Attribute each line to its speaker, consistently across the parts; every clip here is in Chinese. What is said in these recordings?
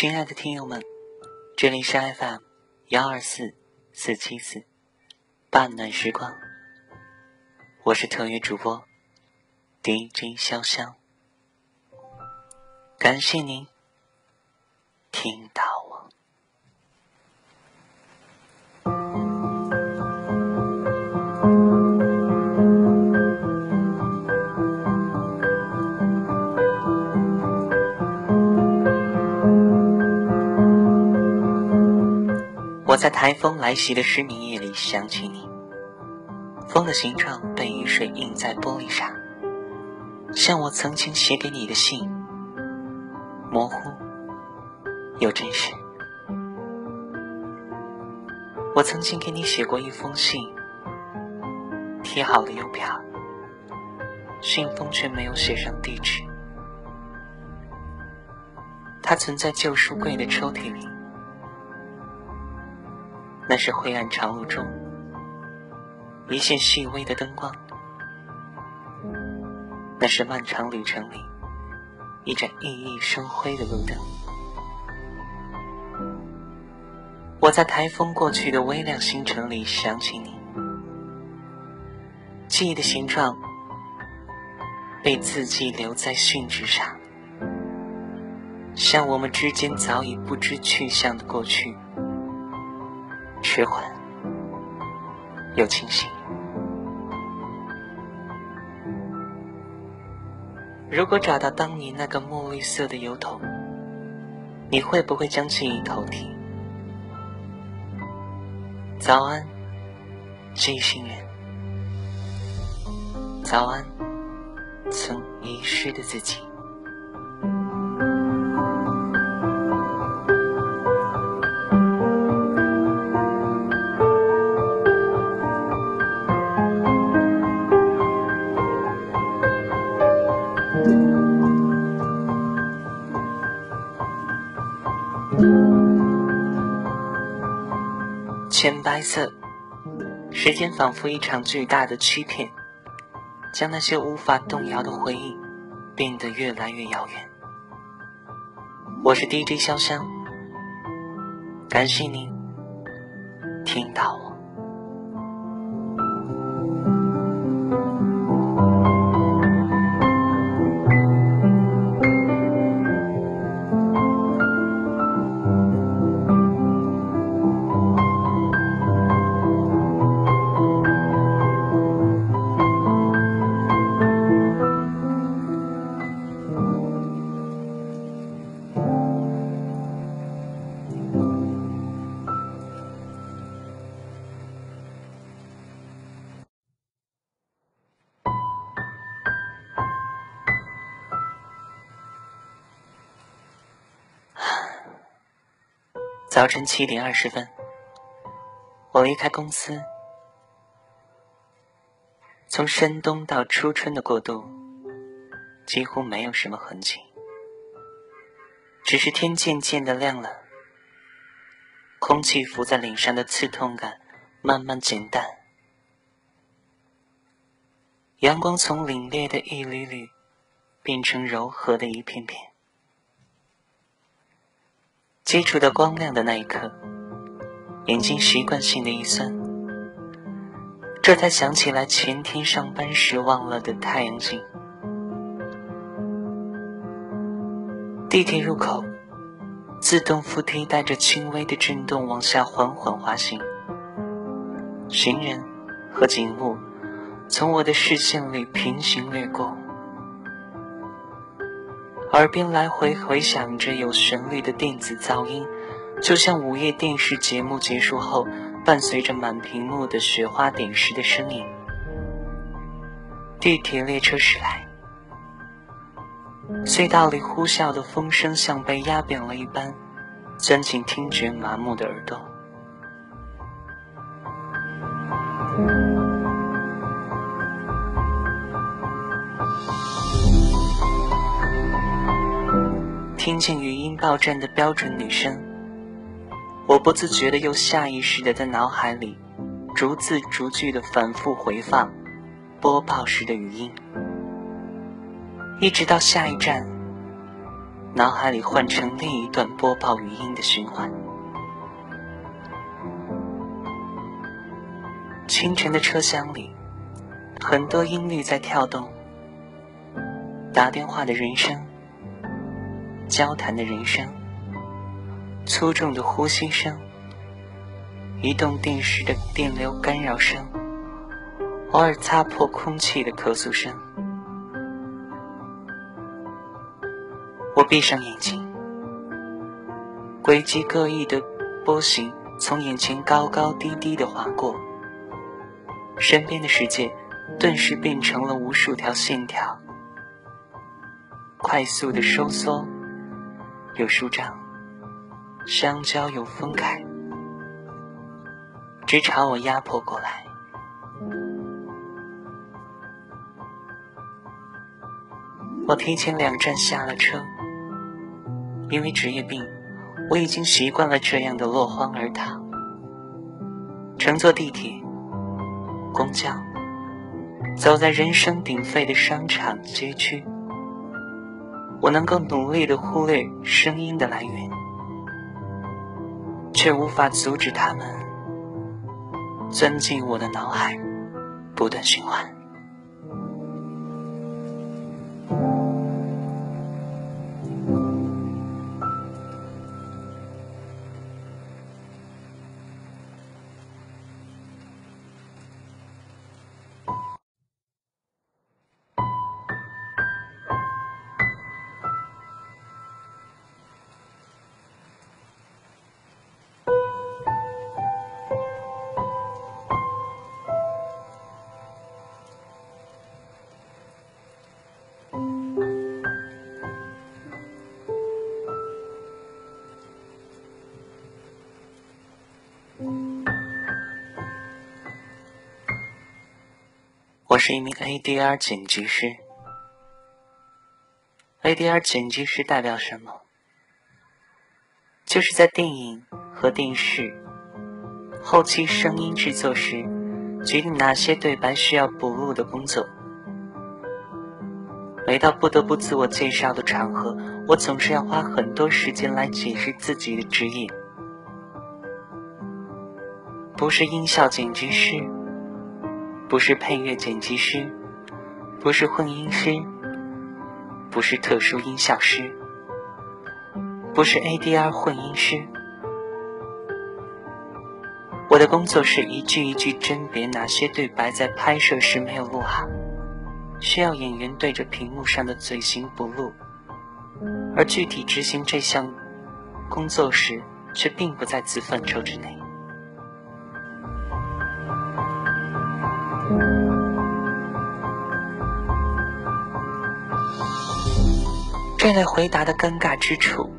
Speaker 1: 亲爱的听友们，这里是 FM 幺二四四七四半暖时光，我是特约主播 DJ 潇潇，感谢您听到。在台风来袭的失眠夜里想起你，风的形状被雨水印在玻璃上，像我曾经写给你的信，模糊又真实。我曾经给你写过一封信，贴好了邮票，信封却没有写上地址，它存在旧书柜的抽屉里。那是灰暗长路中一线细微的灯光，那是漫长旅程里一盏熠熠生辉的路灯。我在台风过去的微亮星辰里想起你，记忆的形状被字迹留在信纸上，像我们之间早已不知去向的过去。迟缓又清醒。如果找到当年那个墨绿色的油桶，你会不会将记忆偷提？早安，这一行人。早安，曾遗失的自己。浅白色，时间仿佛一场巨大的欺骗，将那些无法动摇的回忆变得越来越遥远。我是 DJ 潇湘，感谢您听到我。早晨七点二十分，我离开公司。从深冬到初春的过渡，几乎没有什么痕迹，只是天渐渐的亮了，空气浮在脸上的刺痛感慢慢减淡，阳光从凛冽的一缕缕变成柔和的一片片。接触到光亮的那一刻，眼睛习惯性的一酸，这才想起来前天上班时忘了的太阳镜。地铁入口，自动扶梯带着轻微的震动往下缓缓滑行，行人和景物从我的视线里平行掠过。耳边来回回响着有旋律的电子噪音，就像午夜电视节目结束后，伴随着满屏幕的雪花点石的声音。地铁列车驶来，隧道里呼啸的风声像被压扁了一般，钻进听觉麻木的耳朵。听见语音报站的标准女声，我不自觉的又下意识的在脑海里逐字逐句的反复回放播报时的语音，一直到下一站，脑海里换成另一段播报语音的循环。清晨的车厢里，很多音律在跳动，打电话的人声，交谈的人声，粗重的呼吸声，移动电视的电流干扰声，偶尔擦破空气的咳嗽声。我闭上眼睛，轨迹各异的波形从眼前高高低低的划过，身边的世界顿时变成了无数条线条，快速的收缩，又舒张，相交又分开，直朝我压迫过来。我提前两站下了车。因为职业病，我已经习惯了这样的落荒而逃。乘坐地铁、公交，走在人声鼎沸的商场街区，我能够努力的忽略声音的来源，却无法阻止它们钻进我的脑海，不断循环。我是一名 ADR 剪辑师。ADR 剪辑师代表什么？就是在电影和电视后期声音制作时，决定哪些对白需要补录的工作。每到不得不自我介绍的场合，我总是要花很多时间来解释自己的职业，不是音效剪辑师。不是配乐剪辑师，不是混音师，不是特殊音效师，不是 ADR 混音师。我的工作是一句一句甄别哪些对白在拍摄时没有录好，需要演员对着屏幕上的嘴型补录，而具体执行这项工作时，却并不在此范畴之内。这类回答的尴尬之处，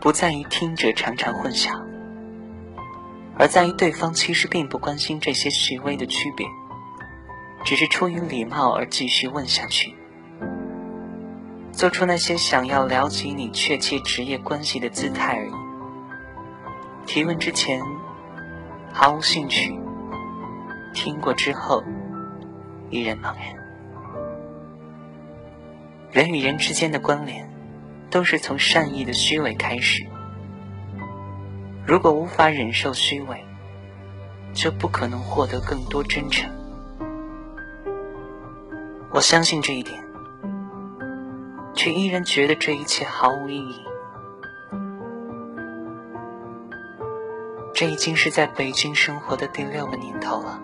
Speaker 1: 不在于听者常常混淆，而在于对方其实并不关心这些细微的区别，只是出于礼貌而继续问下去，做出那些想要了解你确切职业关系的姿态而已。提问之前毫无兴趣，听过之后依然茫然。人与人之间的关联。都是从善意的虚伪开始。如果无法忍受虚伪，就不可能获得更多真诚。我相信这一点，却依然觉得这一切毫无意义。这已经是在北京生活的第六个年头了。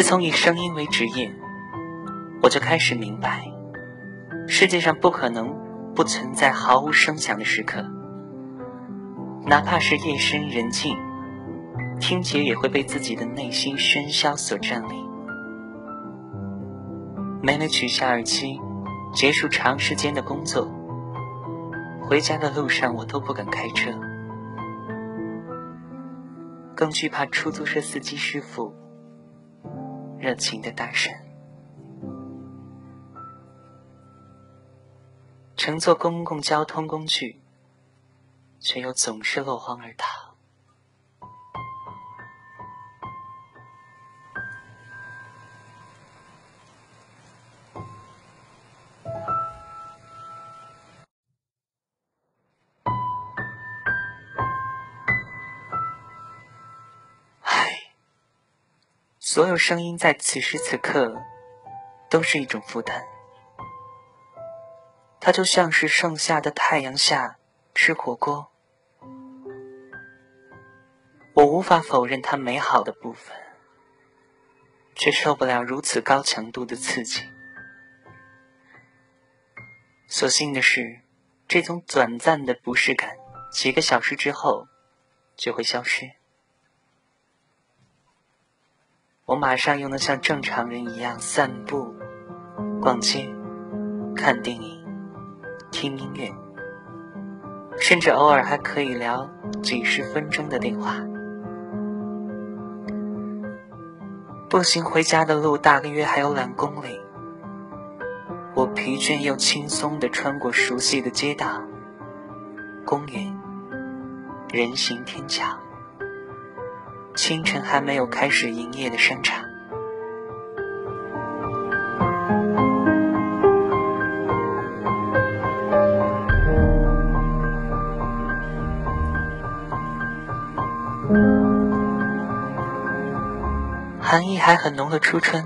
Speaker 1: 自从以声音为职业，我就开始明白，世界上不可能不存在毫无声响的时刻，哪怕是夜深人静，听觉也会被自己的内心喧嚣所占领。没能取下耳机，结束长时间的工作，回家的路上我都不敢开车，更惧怕出租车司机师傅。热情的大神。乘坐公共交通工具却又总是落荒而逃。有声音在此时此刻都是一种负担，它就像是盛夏的太阳下吃火锅，我无法否认它美好的部分，却受不了如此高强度的刺激。所幸的是，这种短暂的不适感，几个小时之后就会消失。我马上又能像正常人一样散步、逛街、看电影、听音乐，甚至偶尔还可以聊几十分钟的电话。步行回家的路大约还有两公里，我疲倦又轻松地穿过熟悉的街道、公园、人行天桥。清晨还没有开始营业的商场，寒意还很浓的初春，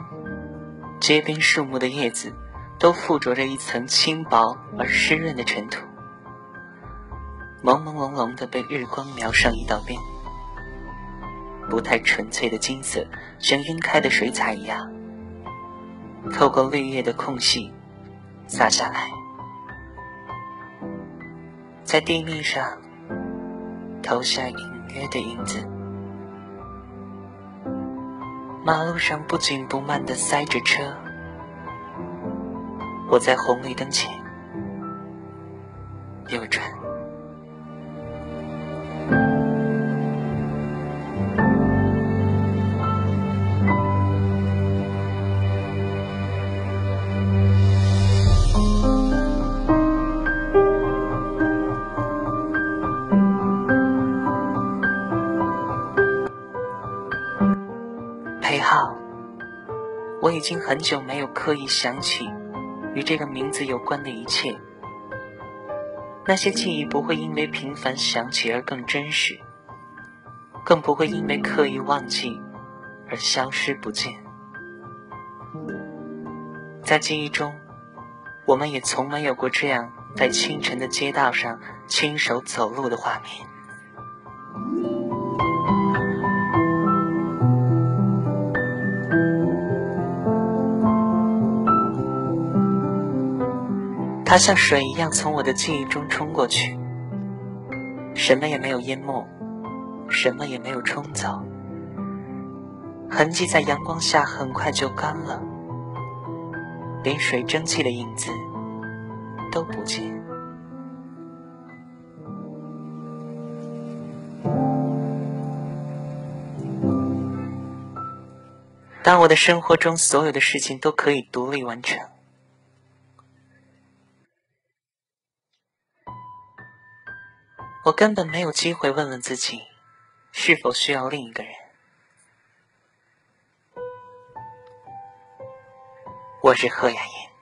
Speaker 1: 街边树木的叶子都附着着一层轻薄而湿润的尘土，朦朦胧胧的被日光描上一道边。不太纯粹的金色，像晕开的水彩一样，透过绿叶的空隙洒下来，在地面上投下隐约的影子。马路上不紧不慢的塞着车，我在红绿灯前右转。已经很久没有刻意想起与这个名字有关的一切，那些记忆不会因为频繁想起而更真实，更不会因为刻意忘记而消失不见。在记忆中，我们也从没有过这样在清晨的街道上亲手走路的画面。它像水一样从我的记忆中冲过去，什么也没有淹没，什么也没有冲走，痕迹在阳光下很快就干了，连水蒸气的影子都不见。当我的生活中所有的事情都可以独立完成。我根本没有机会问问自己，是否需要另一个人。我是贺雅妍。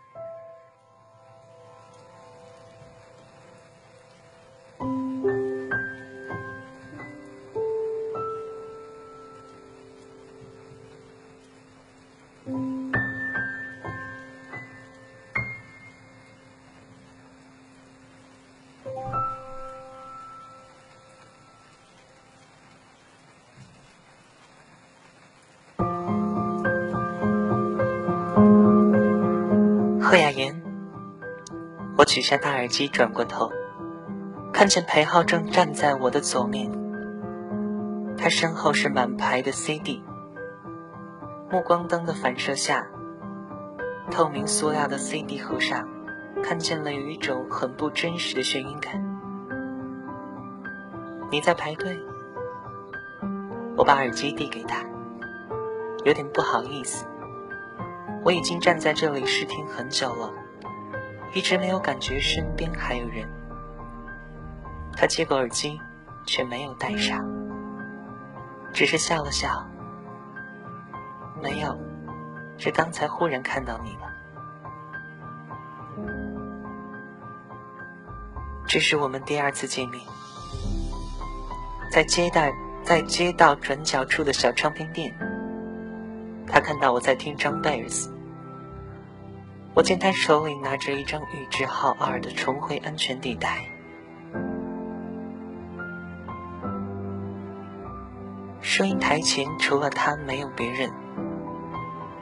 Speaker 1: 贺雅妍，我取下大耳机，转过头，看见裴浩正站在我的左面。他身后是满排的 CD，目光灯的反射下，透明塑料的 CD 盒上，看见了有一种很不真实的眩晕感。你在排队？我把耳机递给他，有点不好意思。我已经站在这里试听很久了，一直没有感觉身边还有人。他接过耳机，却没有戴上，只是笑了笑。没有，是刚才忽然看到你了。这是我们第二次见面，在街道在街道转角处的小唱片店，他看到我在听张贝尔斯。我见他手里拿着一张玉置浩二的《重回安全地带》。收银台前除了他没有别人。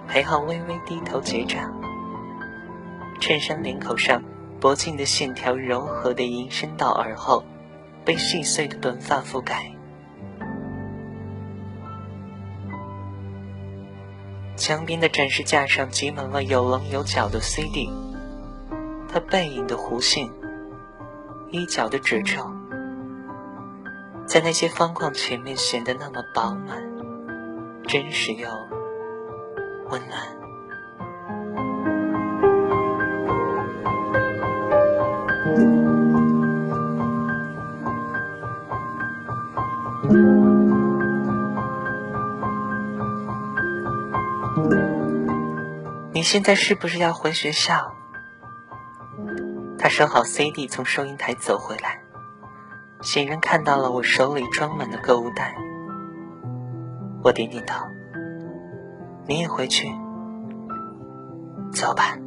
Speaker 1: 裴浩微微低头结账，衬衫领口上脖颈的线条柔和的延伸到耳后，被细碎的短发覆盖。墙边的展示架上挤满了有棱有角的 CD，他背影的弧线，衣角的褶皱，在那些方框前面显得那么饱满、真实又……温暖。你现在是不是要回学校？他收好 CD，从收银台走回来，显然看到了我手里装满的购物袋。我点点头。你也回去，走吧。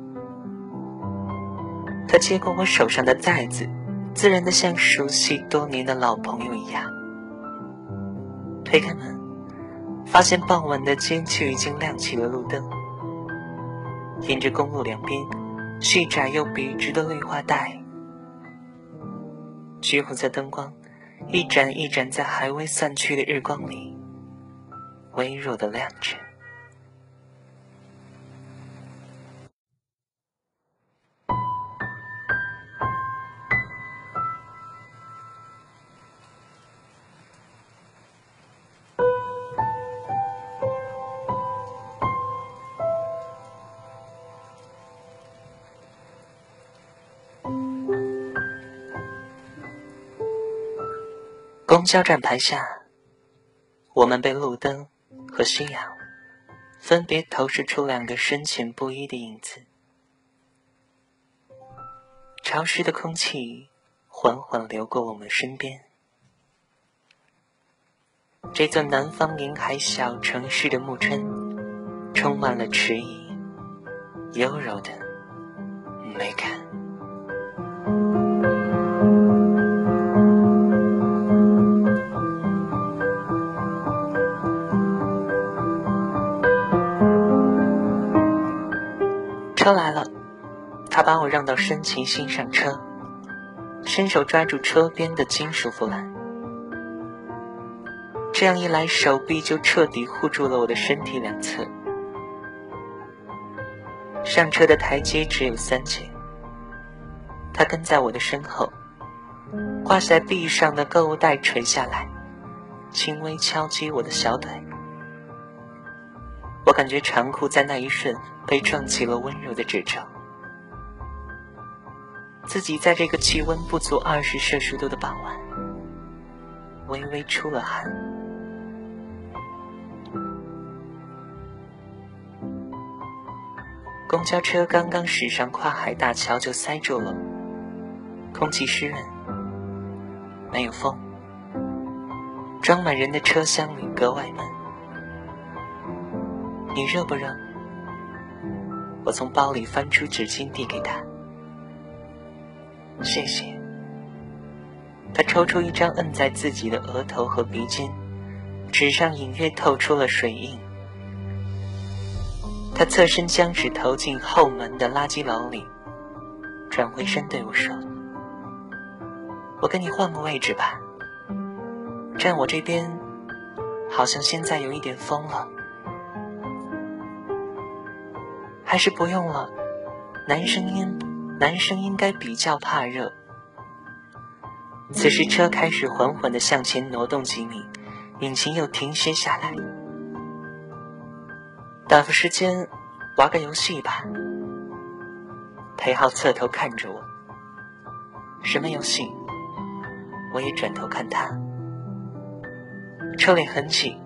Speaker 1: 他接过我手上的袋子，自然的像熟悉多年的老朋友一样。推开门，发现傍晚的街区已经亮起了路灯，沿着公路两边，细窄又笔直的绿化带，橘红色灯光一盏一盏在还未散去的日光里，微弱的亮着。公交站牌下，我们被路灯和夕阳分别投射出两个深浅不一的影子。潮湿的空气缓缓流过我们身边。这座南方沿海小城市的暮春，充满了迟疑、优柔的美感。车来了，他把我让到身前，先上车，伸手抓住车边的金属扶栏。这样一来，手臂就彻底护住了我的身体两侧。上车的台阶只有三阶，他跟在我的身后，挂在臂上的购物袋垂下来，轻微敲击我的小腿。我感觉长裤在那一瞬被撞起了温柔的褶皱，自己在这个气温不足二十摄氏度的傍晚，微微出了汗。公交车刚刚驶上跨海大桥就塞住了，空气湿润，没有风，装满人的车厢里格外闷。你热不热？我从包里翻出纸巾递给他。谢谢。他抽出一张，摁在自己的额头和鼻尖，纸上隐约透出了水印。他侧身将纸投进后门的垃圾篓里，转回身对我说：“我跟你换个位置吧，站我这边，好像现在有一点风了。”还是不用了，男生应男生应该比较怕热。此时车开始缓缓的向前挪动几米，引擎又停歇下来。打发时间，玩个游戏吧。裴浩侧头看着我，什么游戏？我也转头看他，车里很紧，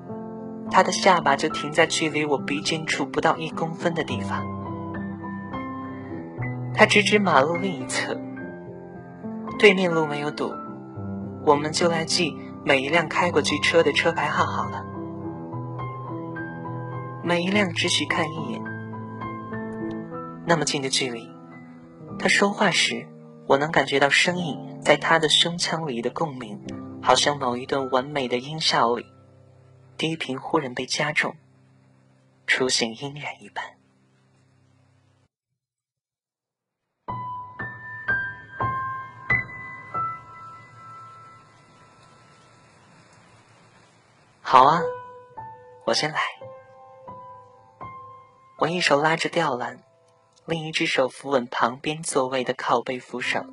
Speaker 1: 他的下巴就停在距离我鼻尖处不到一公分的地方。他指指马路另一侧，对面路没有堵，我们就来记每一辆开过去车的车牌号好了。每一辆只许看一眼，那么近的距离，他说话时，我能感觉到声音在他的胸腔里的共鸣，好像某一段完美的音效里，低频忽然被加重，出现音染一般。好啊，我先来。我一手拉着吊篮，另一只手扶稳旁边座位的靠背扶手，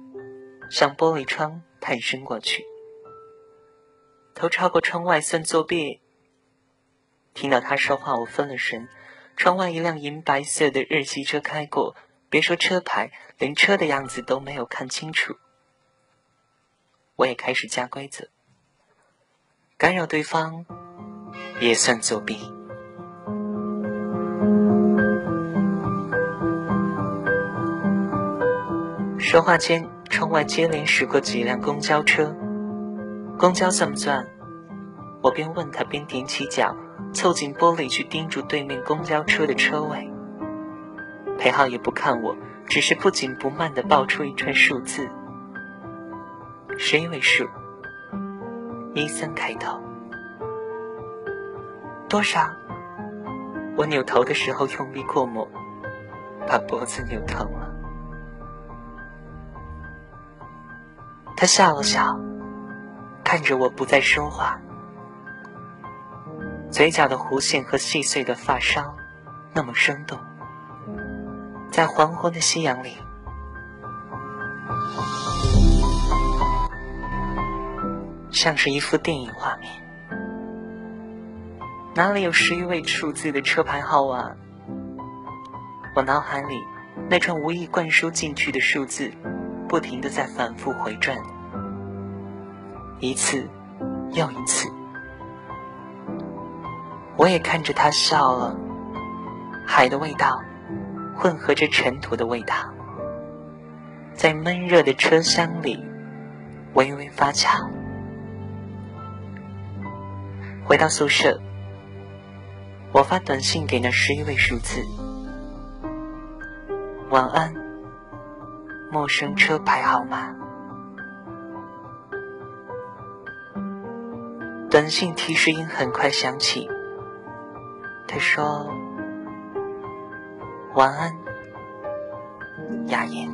Speaker 1: 向玻璃窗探身过去，头超过窗外算作弊。听到他说话，我分了神。窗外一辆银白色的日系车开过，别说车牌，连车的样子都没有看清楚。我也开始加规则，干扰对方。也算作弊。说话间，窗外接连驶过几辆公交车。公交算不算？我边问他，边踮起脚，凑近玻璃去盯住对面公交车的车位。裴浩也不看我，只是不紧不慢地报出一串数字，十一位数，一三开头。多少？我扭头的时候用力过猛，把脖子扭疼了。他笑了笑，看着我不再说话，嘴角的弧线和细碎的发梢那么生动，在黄昏的夕阳里，像是一幅电影画面。哪里有十一位数字的车牌号啊？我脑海里那串无意灌输进去的数字，不停的在反复回转，一次又一次。我也看着他笑了，海的味道混合着尘土的味道，在闷热的车厢里微微发酵。回到宿舍。我发短信给那十一位数字，晚安，陌生车牌号码。短信提示音很快响起，他说：“晚安，雅言。”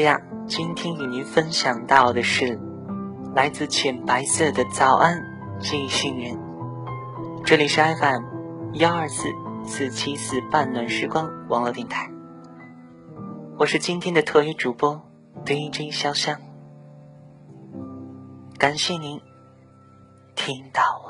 Speaker 1: 这样，今天与您分享到的是来自浅白色的早安记忆信人。这里是 FM 幺二四四七四半暖时光网络电台，我是今天的特约主播 DJ 潇湘，感谢您听到我。